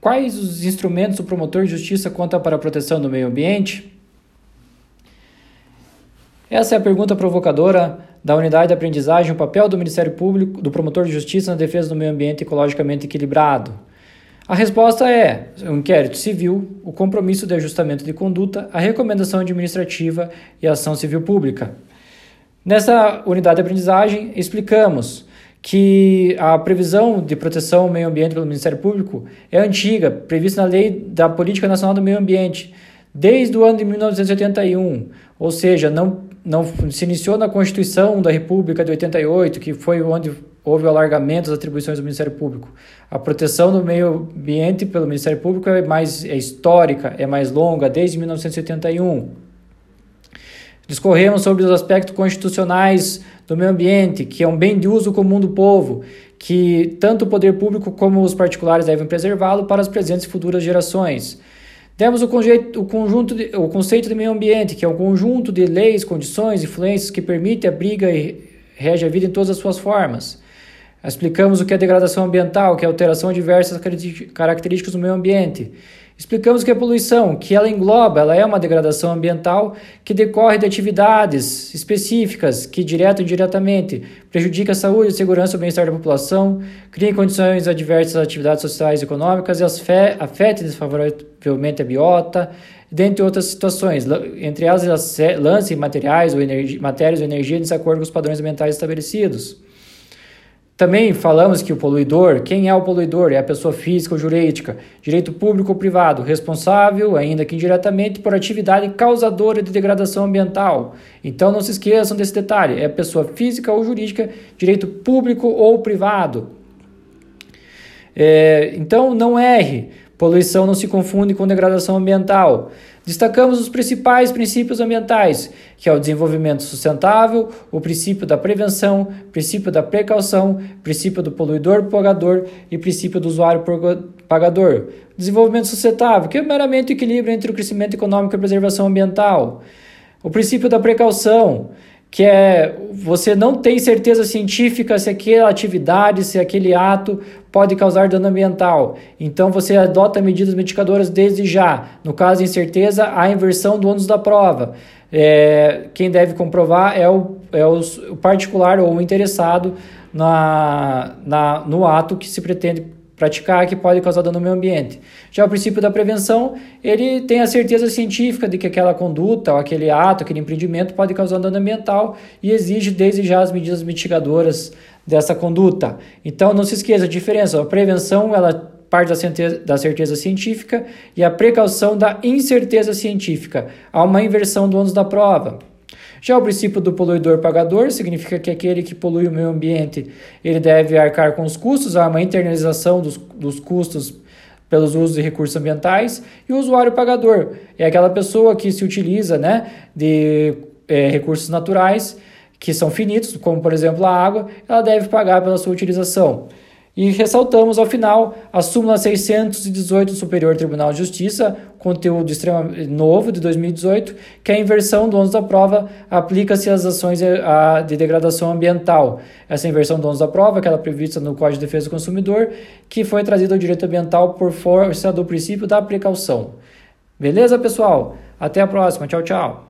quais os instrumentos o promotor de justiça conta para a proteção do meio ambiente? Essa é a pergunta provocadora da unidade de aprendizagem, o papel do Ministério Público, do promotor de justiça na defesa do meio ambiente ecologicamente equilibrado. A resposta é o inquérito civil, o compromisso de ajustamento de conduta, a recomendação administrativa e a ação civil pública. Nessa unidade de aprendizagem, explicamos que a previsão de proteção ao meio ambiente pelo Ministério Público é antiga, prevista na Lei da Política Nacional do Meio Ambiente, desde o ano de 1981, ou seja, não, não se iniciou na Constituição da República de 88, que foi onde houve o alargamento das atribuições do Ministério Público. A proteção do meio ambiente pelo Ministério Público é mais é histórica, é mais longa, desde 1981. Discorremos sobre os aspectos constitucionais do meio ambiente, que é um bem de uso comum do povo, que tanto o poder público como os particulares devem preservá-lo para as presentes e futuras gerações. Temos o, conjeito, o, conjunto de, o conceito de meio ambiente, que é um conjunto de leis, condições, influências que permite a briga e rege a vida em todas as suas formas. Explicamos o que é degradação ambiental, que é alteração de diversas características do meio ambiente. Explicamos que a poluição, que ela engloba, ela é uma degradação ambiental que decorre de atividades específicas que, direto ou indiretamente, prejudica a saúde, a segurança e o bem-estar da população, cria condições adversas às atividades sociais e econômicas e afeta desfavoravelmente a biota, dentre outras situações, entre elas lance materiais ou matérias ou energia em desacordo com os padrões ambientais estabelecidos. Também falamos que o poluidor, quem é o poluidor? É a pessoa física ou jurídica, direito público ou privado, responsável, ainda que indiretamente, por atividade causadora de degradação ambiental. Então não se esqueçam desse detalhe: é pessoa física ou jurídica, direito público ou privado. É, então não erre, poluição não se confunde com degradação ambiental. Destacamos os principais princípios ambientais, que é o desenvolvimento sustentável, o princípio da prevenção, princípio da precaução, princípio do poluidor pagador e princípio do usuário pagador. Desenvolvimento sustentável, que é meramente o equilíbrio entre o crescimento econômico e a preservação ambiental. O princípio da precaução, que é você não tem certeza científica se aquela atividade, se aquele ato pode causar dano ambiental. Então você adota medidas mitigadoras desde já. No caso de incerteza, a inversão do ônus da prova. É, quem deve comprovar é o, é o particular ou o interessado na, na, no ato que se pretende praticar que pode causar dano ao meio ambiente. Já o princípio da prevenção, ele tem a certeza científica de que aquela conduta, ou aquele ato, aquele empreendimento pode causar dano ambiental e exige desde já as medidas mitigadoras dessa conduta. Então não se esqueça a diferença, a prevenção ela parte da certeza, da certeza científica e a precaução da incerteza científica. Há uma inversão do ônus da prova. Já o princípio do poluidor pagador significa que aquele que polui o meio ambiente ele deve arcar com os custos, há uma internalização dos, dos custos pelos usos de recursos ambientais, e o usuário pagador é aquela pessoa que se utiliza né, de é, recursos naturais que são finitos, como por exemplo a água, ela deve pagar pela sua utilização. E ressaltamos ao final a súmula 618 do Superior Tribunal de Justiça, conteúdo extremamente novo de 2018, que a inversão do ônus da prova aplica-se às ações de degradação ambiental. Essa inversão do ônus da prova, aquela prevista no Código de Defesa do Consumidor, que foi trazida ao direito ambiental por força do princípio da precaução. Beleza, pessoal? Até a próxima. Tchau, tchau.